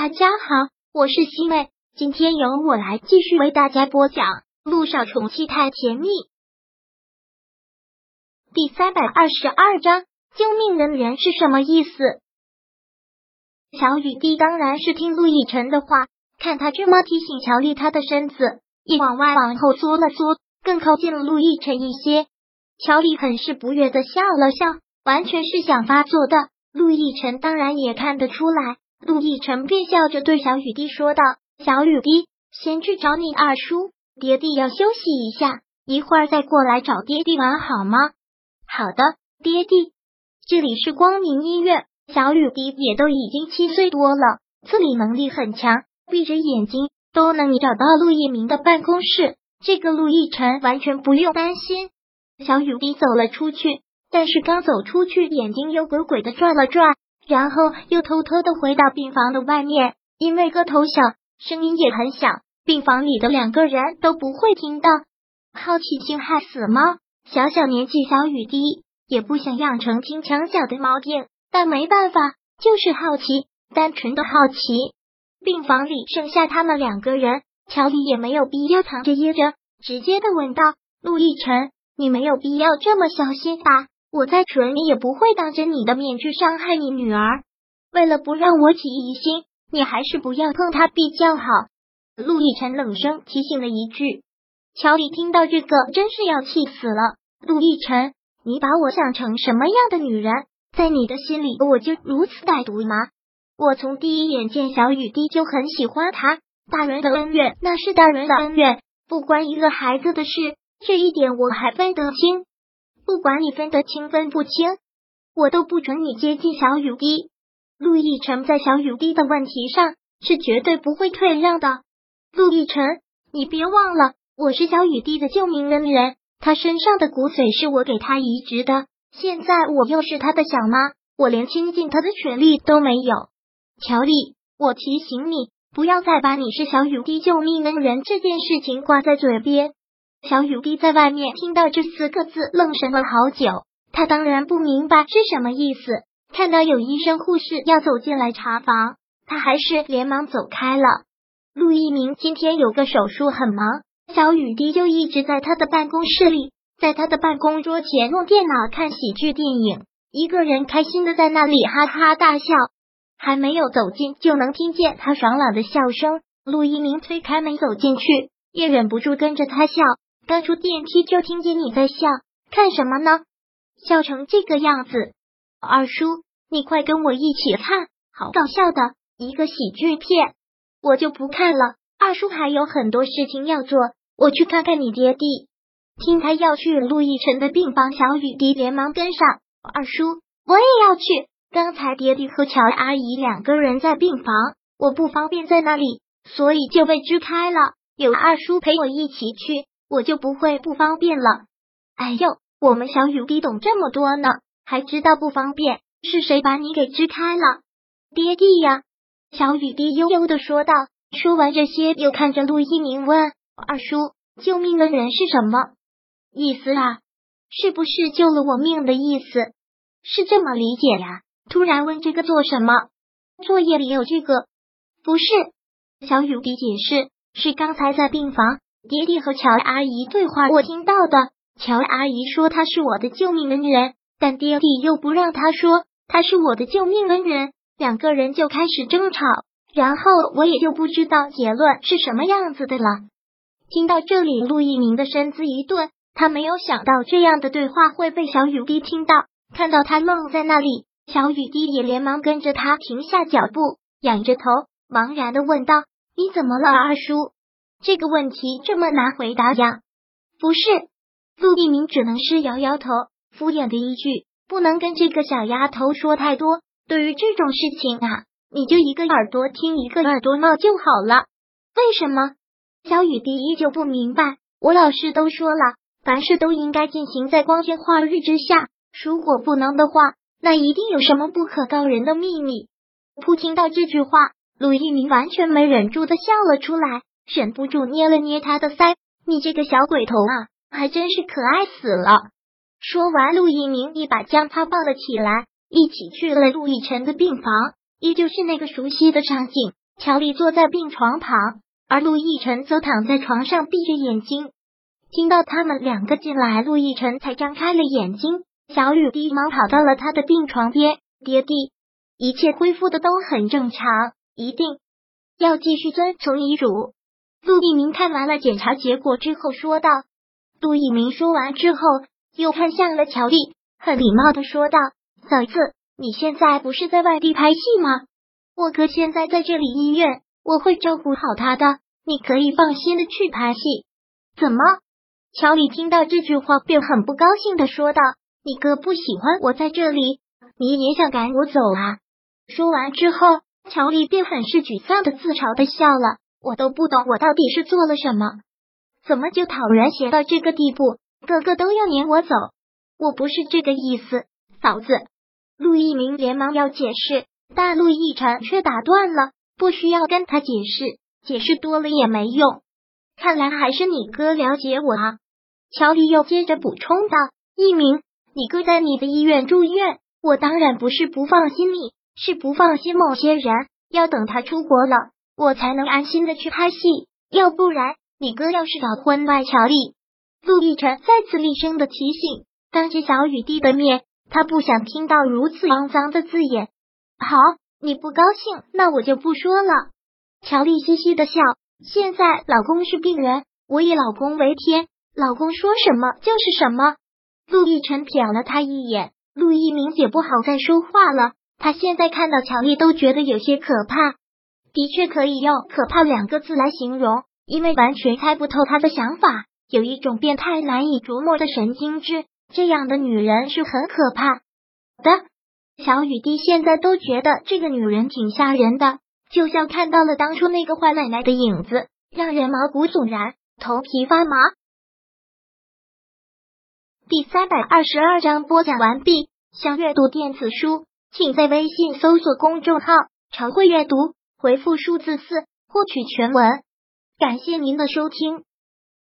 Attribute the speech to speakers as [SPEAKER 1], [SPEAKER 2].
[SPEAKER 1] 大家好，我是西妹，今天由我来继续为大家播讲《路上宠妻太甜蜜》第三百二十二章。救命恩人是什么意思？小雨滴当然是听陆亦辰的话，看他这么提醒乔丽，他的身子也往外往后缩了缩，更靠近了陆亦辰一些。乔丽很是不悦的笑了笑，完全是想发作的。陆亦辰当然也看得出来。陆亦辰便笑着对小雨滴说道：“小雨滴，先去找你二叔，爹地要休息一下，一会儿再过来找爹地玩好吗？”“好的，爹地。”这里是光明医院，小雨滴也都已经七岁多了，自理能力很强，闭着眼睛都能找到陆一鸣的办公室。这个陆亦辰完全不用担心。小雨滴走了出去，但是刚走出去，眼睛又鬼鬼的转了转。然后又偷偷的回到病房的外面，因为个头小，声音也很小，病房里的两个人都不会听到。好奇心害死猫，小小年纪小雨滴也不想养成听墙角的毛病，但没办法，就是好奇，单纯的好奇。病房里剩下他们两个人，乔丽也没有必要藏着掖着，直接的问道：“陆亦辰，你没有必要这么小心吧？”我再蠢也不会当着你的面去伤害你女儿。为了不让我起疑心，你还是不要碰她比较好。陆亦辰冷声提醒了一句。乔丽听到这个，真是要气死了。陆亦辰，你把我想成什么样的女人？在你的心里，我就如此歹毒吗？我从第一眼见小雨滴就很喜欢她。大人的恩怨那是大人的恩怨，不关一个孩子的事。这一点我还分得清。不管你分得清分不清，我都不准你接近小雨滴。陆亦辰在小雨滴的问题上是绝对不会退让的。陆亦辰，你别忘了，我是小雨滴的救命恩人，他身上的骨髓是我给他移植的。现在我又是他的小妈，我连亲近他的权利都没有。乔丽，我提醒你，不要再把你是小雨滴救命恩人这件事情挂在嘴边。小雨滴在外面听到这四个字，愣神了好久。他当然不明白是什么意思。看到有医生护士要走进来查房，他还是连忙走开了。陆一鸣今天有个手术，很忙。小雨滴就一直在他的办公室里，在他的办公桌前用电脑看喜剧电影，一个人开心的在那里哈哈大笑。还没有走近，就能听见他爽朗的笑声。陆一鸣推开门走进去，也忍不住跟着他笑。刚出电梯就听见你在笑，看什么呢？笑成这个样子，二叔，你快跟我一起看，好搞笑的一个喜剧片。我就不看了，二叔还有很多事情要做，我去看看你爹地。听他要去陆亦辰的病房，小雨滴连忙跟上。二叔，我也要去。刚才爹地和乔阿姨两个人在病房，我不方便在那里，所以就被支开了。有二叔陪我一起去。我就不会不方便了。哎呦，我们小雨滴懂这么多呢，还知道不方便是谁把你给支开了？爹地呀！小雨滴悠悠的说道。说完这些，又看着陆一鸣问二叔：“救命的人是什么意思啊？是不是救了我命的意思？是这么理解呀？”突然问这个做什么？作业里有这个？不是。小雨滴解释：“是刚才在病房。”爹地和乔阿姨对话，我听到的。乔阿姨说他是我的救命恩人，但爹地又不让他说他是我的救命恩人，两个人就开始争吵，然后我也就不知道结论是什么样子的了。听到这里，陆一鸣的身子一顿，他没有想到这样的对话会被小雨滴听到。看到他愣在那里，小雨滴也连忙跟着他停下脚步，仰着头，茫然的问道：“你怎么了，二叔？”这个问题这么难回答呀？不是，陆一鸣只能是摇摇头，敷衍的一句：“不能跟这个小丫头说太多。对于这种事情啊，你就一个耳朵听，一个耳朵冒就好了。”为什么？小雨滴依旧不明白。我老师都说了，凡事都应该进行在光天化日之下。如果不能的话，那一定有什么不可告人的秘密。不听到这句话，陆一鸣完全没忍住的笑了出来。忍不住捏了捏他的腮，你这个小鬼头啊，还真是可爱死了。说完，陆一鸣一把将他抱了起来，一起去了陆亦辰的病房，依旧是那个熟悉的场景。乔丽坐在病床旁，而陆亦辰则躺在床上闭着眼睛。听到他们两个进来，陆亦辰才张开了眼睛。小雨滴忙跑到了他的病床边，爹地，一切恢复的都很正常，一定要继续遵从遗嘱。陆一鸣看完了检查结果之后说道。陆一鸣说完之后，又看向了乔丽，很礼貌的说道：“嫂子，你现在不是在外地拍戏吗？我哥现在在这里医院，我会照顾好他的，你可以放心的去拍戏。”怎么？乔丽听到这句话便很不高兴的说道。你哥不喜欢我在这里，你也想赶我走啊？说完之后，乔丽便很是沮丧的自嘲的笑了。我都不懂我到底是做了什么，怎么就讨人嫌到这个地步？个个都要撵我走，我不是这个意思，嫂子。陆一鸣连忙要解释，但陆亦辰却打断了，不需要跟他解释，解释多了也没用。看来还是你哥了解我啊。乔丽又接着补充道：“一鸣。”你哥在你的医院住院，我当然不是不放心你，是不放心某些人。要等他出国了，我才能安心的去拍戏。要不然，你哥要是搞婚外乔丽，陆亦辰再次厉声的提醒，当着小雨滴的面，他不想听到如此肮脏的字眼。好，你不高兴，那我就不说了。乔丽嘻嘻的笑。现在老公是病人，我以老公为天，老公说什么就是什么。陆亦辰瞟了他一眼，陆一鸣也不好再说话了。他现在看到乔丽都觉得有些可怕，的确可以用“可怕”两个字来形容，因为完全猜不透他的想法，有一种变态难以琢磨的神经质。这样的女人是很可怕的。小雨滴现在都觉得这个女人挺吓人的，就像看到了当初那个坏奶奶的影子，让人毛骨悚然，头皮发麻。第三百二十二章播讲完毕。想阅读电子书，请在微信搜索公众号“常会阅读”，回复数字四获取全文。感谢您的收听。